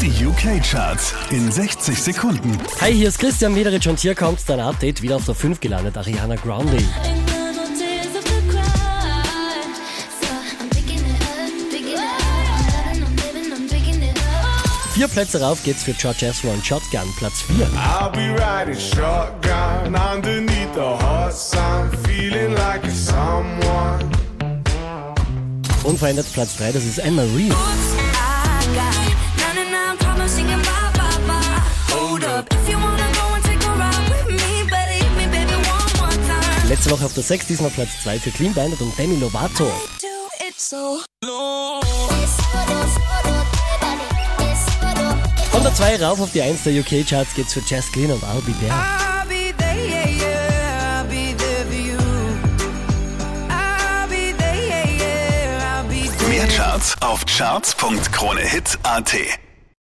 Die UK-Charts in 60 Sekunden. Hi, hier ist Christian Mederich und hier kommt dein Update wieder auf der 5 gelandet, Ariana Grande. Vier Plätze rauf geht's für George Ezra und Shotgun, Platz 4. I'll be riding shotgun underneath the hot sun, feeling like a someone. Unverändert Platz 3, das ist Emma Reed. Letzte Woche auf der 6, diesmal Platz 2 für Clean Bandit und Demi Lovato. Von der 2 rauf auf die 1 der UK-Charts geht's für Jazz Glynn und I'll Be There. I'll be there, yeah, yeah. I'll be there for you. I'll be there, yeah, yeah. I'll be there. Mehr Charts auf charts.kronehit.at